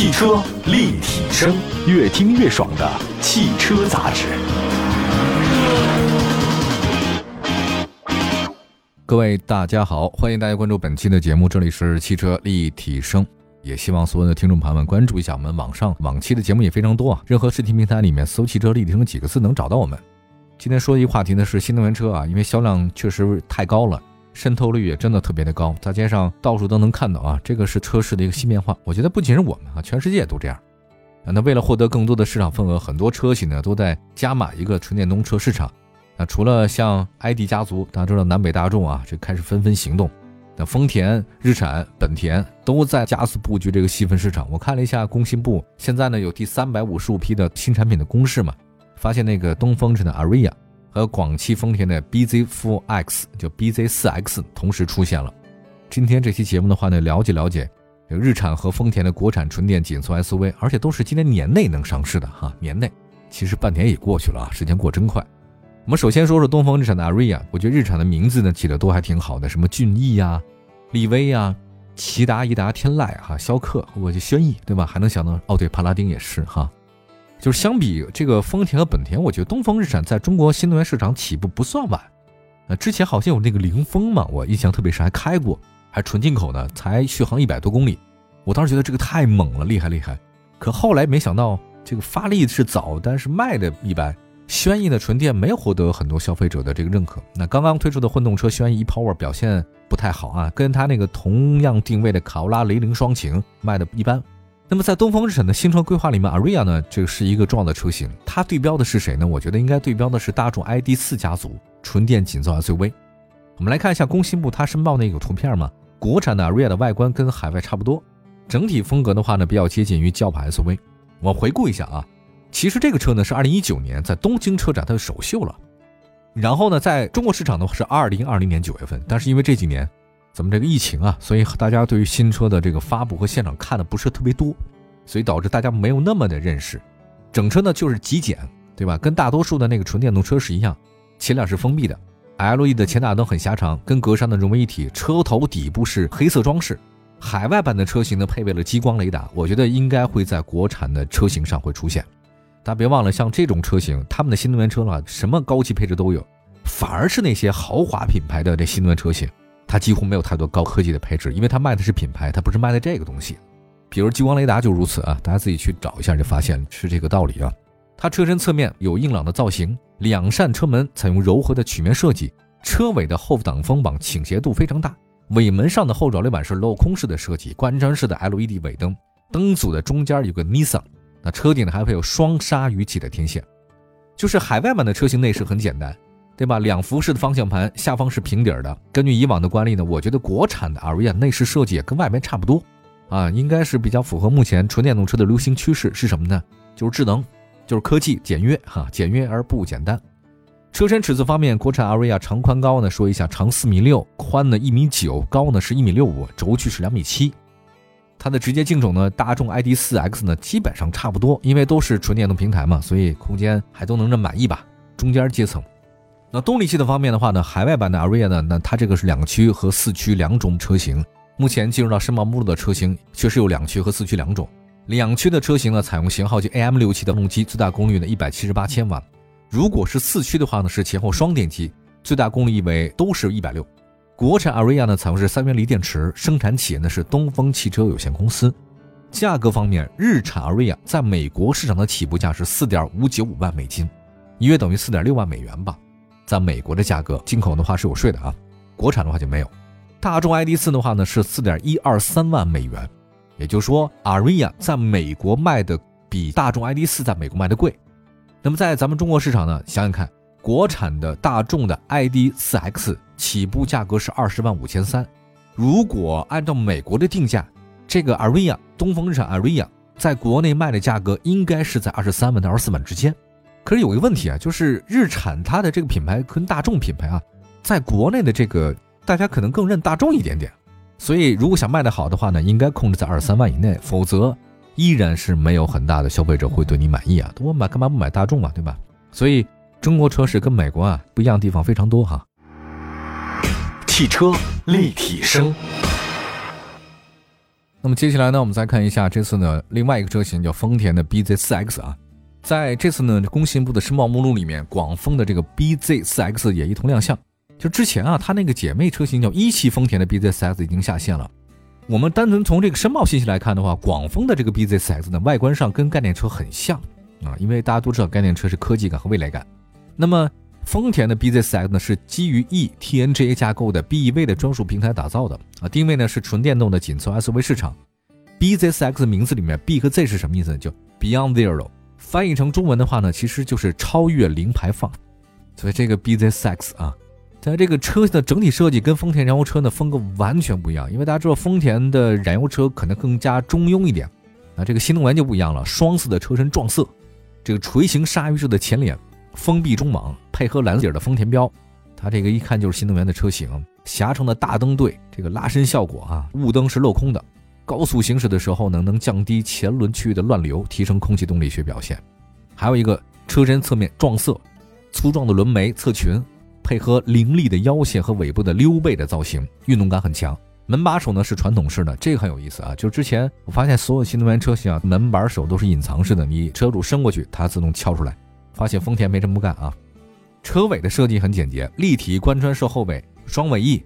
汽车立体声，越听越爽的汽车杂志。各位大家好，欢迎大家关注本期的节目，这里是汽车立体声。也希望所有的听众朋友们关注一下我们网上往期的节目也非常多啊，任何视频平台里面搜“汽车立体声”几个字能找到我们。今天说的一个话题呢是新能源车啊，因为销量确实太高了。渗透率也真的特别的高，大街上到处都能看到啊，这个是车市的一个新变化。我觉得不仅是我们啊，全世界都这样。那为了获得更多的市场份额，很多车企呢都在加码一个纯电动车市场。那除了像 ID 家族，大家知道南北大众啊，这开始纷纷行动。那丰田、日产、本田都在加速布局这个细分市场。我看了一下工信部现在呢有第三百五十五批的新产品的公示嘛，发现那个东风是的 Aria。和广汽丰田的 BZ4X 就 BZ4X 同时出现了。今天这期节目的话呢，了解了解日产和丰田的国产纯电紧凑 SUV，而且都是今年年内能上市的哈。年内其实半年也过去了啊，时间过真快。我们首先说说东风日产的 Aria，我觉得日产的名字呢起的都还挺好的，什么俊逸呀、力威呀、骐达、颐达、天籁哈、逍客，我就轩逸对吧？还能想到哦，对，帕拉丁也是哈。就是相比这个丰田和本田，我觉得东风日产在中国新能源市场起步不算晚。呃，之前好像有那个凌风嘛，我印象特别深，还开过，还纯进口的，才续航一百多公里。我当时觉得这个太猛了，厉害厉害。可后来没想到，这个发力是早，但是卖的一般。轩逸的纯电没有获得很多消费者的这个认可。那刚刚推出的混动车轩逸 ePower 表现不太好啊，跟它那个同样定位的卡罗拉雷凌双擎卖的一般。那么在东风日产的新车规划里面，Aria 呢，这个是一个重要的车型。它对标的是谁呢？我觉得应该对标的是大众 ID.4 家族纯电紧凑 SUV。我们来看一下工信部它申报那个图片嘛。国产的 Aria 的外观跟海外差不多，整体风格的话呢，比较接近于轿跑 SUV。我回顾一下啊，其实这个车呢是2019年在东京车展它的首秀了，然后呢在中国市场的话是2020年9月份，但是因为这几年。咱们这个疫情啊，所以大家对于新车的这个发布和现场看的不是特别多，所以导致大家没有那么的认识。整车呢就是极简，对吧？跟大多数的那个纯电动车是一样，前脸是封闭的，L E 的前大灯很狭长，跟格栅的融为一体。车头底部是黑色装饰。海外版的车型呢配备了激光雷达，我觉得应该会在国产的车型上会出现。大家别忘了，像这种车型，他们的新能源车呢，什么高级配置都有，反而是那些豪华品牌的这新能源车型。它几乎没有太多高科技的配置，因为它卖的是品牌，它不是卖的这个东西。比如激光雷达就如此啊，大家自己去找一下就发现是这个道理啊。它车身侧面有硬朗的造型，两扇车门采用柔和的曲面设计，车尾的后挡风绑倾斜度非常大，尾门上的后扰流板是镂空式的设计，贯穿式的 LED 尾灯，灯组的中间有个 Nissan，那车顶呢还配有双鲨鱼鳍的天线。就是海外版的车型内饰很简单。对吧？两幅式的方向盘，下方是平底儿的。根据以往的惯例呢，我觉得国产的 Aria 内饰设计也跟外面差不多，啊，应该是比较符合目前纯电动车的流行趋势。是什么呢？就是智能，就是科技，简约哈，简约而不简单。车身尺寸方面，国产 Aria 长宽高呢，说一下，长四米六，宽呢一米九，高呢是一米六五，轴距是两米七。它的直接竞种呢，大众 ID.4X 呢，基本上差不多，因为都是纯电动平台嘛，所以空间还都能这满意吧，中间阶层。那动力系统方面的话呢，海外版的 Aria 呢，那它这个是两驱和四驱两种车型。目前进入到申报目录的车型确实有两驱和四驱两种。两驱的车型呢，采用型号机 AM67 的动机，最大功率呢一百七十八千瓦。如果是四驱的话呢，是前后双电机，最大功率为都是一百六。国产 Aria 呢，采用是三元锂电池，生产企业呢是东风汽车有限公司。价格方面，日产 Aria 在美国市场的起步价是四点五九五万美金，约等于四点六万美元吧。在美国的价格，进口的话是有税的啊，国产的话就没有。大众 ID.4 的话呢是四点一二三万美元，也就是说，Aria 在美国卖的比大众 ID.4 在美国卖的贵。那么在咱们中国市场呢，想想看，国产的大众的 ID.4X 起步价格是二十万五千三，如果按照美国的定价，这个 Aria 东风日产 Aria 在国内卖的价格应该是在二十三万到二十四万之间。可是有一个问题啊，就是日产它的这个品牌跟大众品牌啊，在国内的这个大家可能更认大众一点点，所以如果想卖得好的话呢，应该控制在二十三万以内，否则依然是没有很大的消费者会对你满意啊。我买干嘛不买大众嘛，对吧？所以中国车市跟美国啊不一样的地方非常多哈。汽车立体声。那么接下来呢，我们再看一下这次呢另外一个车型叫丰田的 BZ4X 啊，在这次呢工信部的申报目录里面，广丰的这个 BZ4X 也一同亮相。就之前啊，它那个姐妹车型叫一汽丰田的 BZ4X 已经下线了。我们单纯从这个申报信息来看的话，广丰的这个 BZ4X 呢，外观上跟概念车很像啊，因为大家都知道概念车是科技感和未来感。那么丰田的 BZ4X 呢，是基于 e TNGA 架构的 BEV 的专属平台打造的啊，定位呢是纯电动的紧凑 SUV 市场。BZ4X 名字里面 B 和 Z 是什么意思呢？就 Beyond Zero，翻译成中文的话呢，其实就是超越零排放。所以这个 BZ4X 啊，在这个车的整体设计跟丰田燃油车呢风格完全不一样，因为大家知道丰田的燃油车可能更加中庸一点啊，这个新能源就不一样了，双色的车身撞色，这个锤形鲨鱼式的前脸。封闭中网，配合蓝底的丰田标，它这个一看就是新能源的车型。狭长的大灯对，这个拉伸效果啊，雾灯是镂空的。高速行驶的时候呢，能降低前轮区域的乱流，提升空气动力学表现。还有一个车身侧面撞色，粗壮的轮眉侧裙，配合凌厉的腰线和尾部的溜背的造型，运动感很强。门把手呢是传统式的，这个很有意思啊。就是之前我发现所有新能源车型啊，门把手都是隐藏式的，你车主伸过去，它自动敲出来。发现丰田没这么干啊，车尾的设计很简洁，立体贯穿式后尾，双尾翼，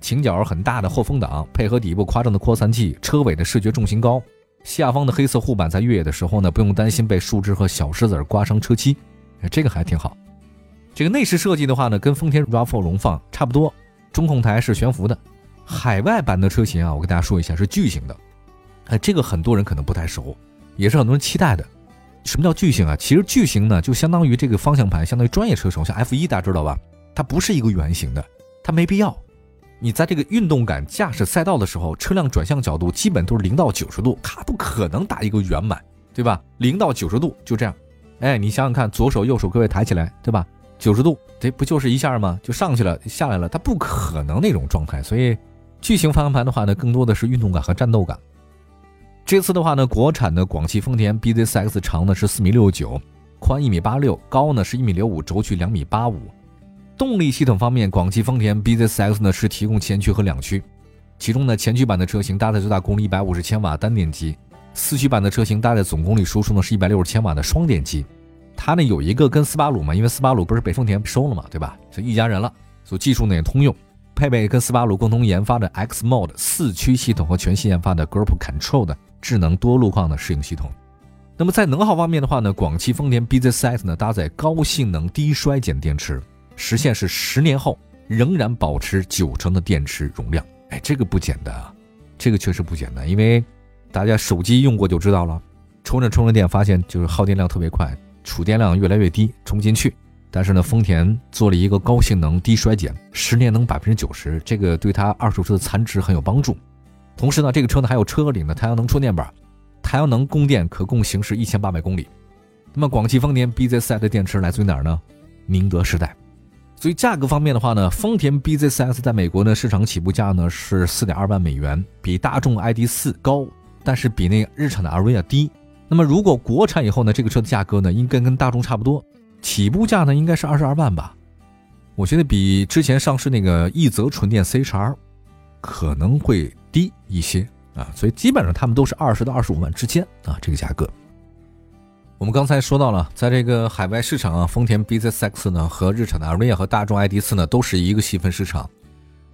倾角很大的后风挡，配合底部夸张的扩散器，车尾的视觉重心高，下方的黑色护板在越野的时候呢，不用担心被树枝和小石子刮伤车漆，这个还挺好。这个内饰设计的话呢，跟丰田 RAV4 荣放差不多，中控台是悬浮的，海外版的车型啊，我跟大家说一下是巨型的，哎，这个很多人可能不太熟，也是很多人期待的。什么叫巨型啊？其实巨型呢，就相当于这个方向盘，相当于专业车手，像 F 一，大家知道吧？它不是一个圆形的，它没必要。你在这个运动感驾驶赛道的时候，车辆转向角度基本都是零到九十度，它不可能打一个圆满，对吧？零到九十度就这样。哎，你想想看，左手右手各位抬起来，对吧？九十度，这不就是一下吗？就上去了，下来了，它不可能那种状态。所以，巨型方向盘的话呢，更多的是运动感和战斗感。这次的话呢，国产的广汽丰田 BZ4X 长呢是四米六九，宽一米八六，高呢是一米六五，轴距两米八五。动力系统方面，广汽丰田 BZ4X 呢是提供前驱和两驱，其中呢前驱版的车型搭载最大功率一百五十千瓦单电机，四驱版的车型搭载总功率输出呢是一百六十千瓦的双电机。它呢有一个跟斯巴鲁嘛，因为斯巴鲁不是被丰田收了嘛，对吧？是一家人了，所以技术呢也通用。配备跟斯巴鲁共同研发的 X Mode 四驱系统和全新研发的 Group Control 的智能多路况的适应系统。那么在能耗方面的话呢，广汽丰田 BZ4X 呢搭载高性能低衰减电池，实现是十年后仍然保持九成的电池容量。哎，这个不简单啊，这个确实不简单，因为大家手机用过就知道了，充着充着电发现就是耗电量特别快，储电量越来越低，充不进去。但是呢，丰田做了一个高性能低衰减，十年能百分之九十，这个对它二手车的残值很有帮助。同时呢，这个车呢还有车顶的太阳能充电板，太阳能供电可供行驶一千八百公里。那么广汽丰田 BZ4 的电池来自于哪儿呢？宁德时代。所以价格方面的话呢，丰田 BZ4X 在美国呢市场起步价呢是四点二万美元，比大众 ID.4 高，但是比那日产的 Ariya 低。那么如果国产以后呢，这个车的价格呢应该跟大众差不多。起步价呢应该是二十二万吧，我觉得比之前上市那个奕泽纯电 CHR 可能会低一些啊，所以基本上他们都是二十到二十五万之间啊这个价格。我们刚才说到了，在这个海外市场啊，丰田 BZ4X 呢和日产的 Ariya 和大众 ID.4 呢都是一个细分市场。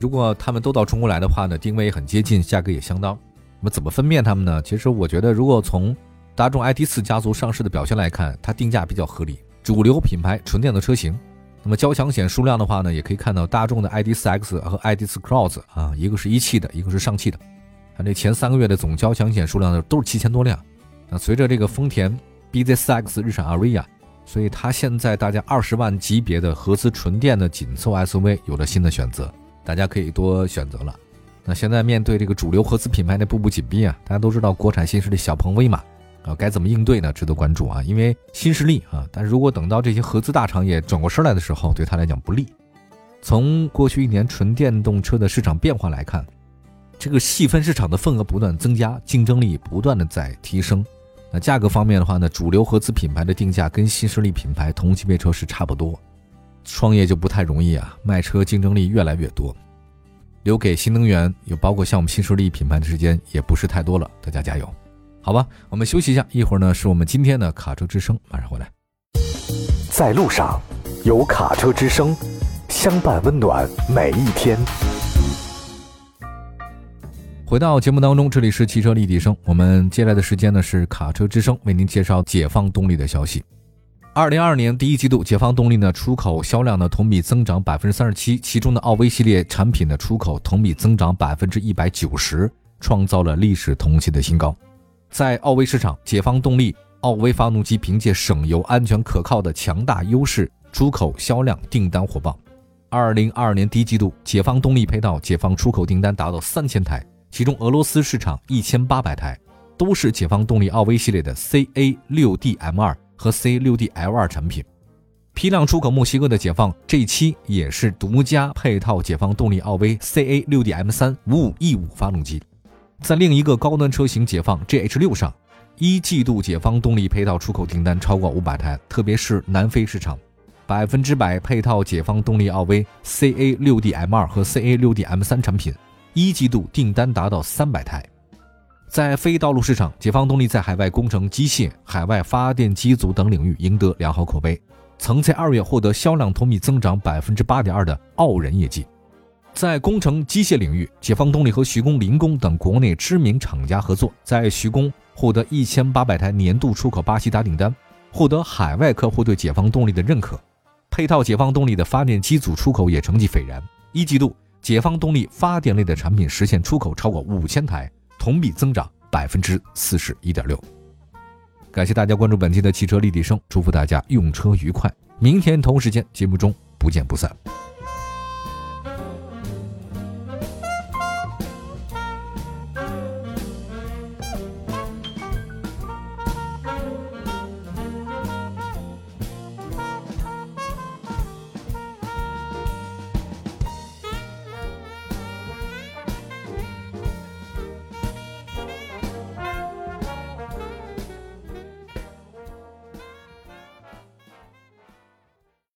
如果他们都到中国来的话呢，定位很接近，价格也相当。那么怎么分辨他们呢？其实我觉得，如果从大众 ID.4 家族上市的表现来看，它定价比较合理。主流品牌纯电的车型，那么交强险数量的话呢，也可以看到大众的 ID.4X 和 ID.4 Cross 啊，一个是一汽的，一个是上汽的，它这前三个月的总交强险数量呢都是七千多辆。那随着这个丰田 BZ4X、日产 Ariya，所以它现在大家二十万级别的合资纯电的紧凑 SUV 有了新的选择，大家可以多选择了。那现在面对这个主流合资品牌的步步紧逼啊，大家都知道国产新势力小鹏、威马。啊，该怎么应对呢？值得关注啊！因为新势力啊，但是如果等到这些合资大厂也转过身来的时候，对他来讲不利。从过去一年纯电动车的市场变化来看，这个细分市场的份额不断增加，竞争力不断的在提升。那价格方面的话呢，主流合资品牌的定价跟新势力品牌同级别车是差不多，创业就不太容易啊，卖车竞争力越来越多。留给新能源，有包括像我们新势力品牌的时间也不是太多了，大家加油，好吧？我们休息一下，一会儿呢是我们今天的卡车之声，马上回来。在路上，有卡车之声，相伴温暖每一天。回到节目当中，这里是汽车立体声。我们接下来的时间呢是卡车之声为您介绍解放动力的消息。二零二二年第一季度，解放动力呢出口销量呢同比增长百分之三十七，其中的奥威系列产品的出口同比增长百分之一百九十，创造了历史同期的新高。在奥威市场，解放动力奥威发动机凭借省油、安全、可靠的强大优势，出口销量订单火爆。二零二二年第一季度，解放动力配套解放出口订单达到三千台。其中，俄罗斯市场一千八百台，都是解放动力奥威系列的 CA 六 D M 二和 C 六 D L 二产品。批量出口墨西哥的解放 G 七也是独家配套解放动力奥威 CA 六 D M 三五五 E 五发动机。在另一个高端车型解放 GH 六上，一季度解放动力配套出口订单超过五百台，特别是南非市场，百分之百配套解放动力奥威 CA 六 D M 二和 CA 六 D M 三产品。一季度订单达到三百台，在非道路市场，解放动力在海外工程机械、海外发电机组等领域赢得良好口碑，曾在二月获得销量同比增长百分之八点二的傲人业绩。在工程机械领域，解放动力和徐工、林工等国内知名厂家合作，在徐工获得一千八百台年度出口巴西达订单，获得海外客户对解放动力的认可。配套解放动力的发电机组出口也成绩斐然，一季度。解放动力发电类的产品实现出口超过五千台，同比增长百分之四十一点六。感谢大家关注本期的汽车立体声，祝福大家用车愉快。明天同时间节目中不见不散。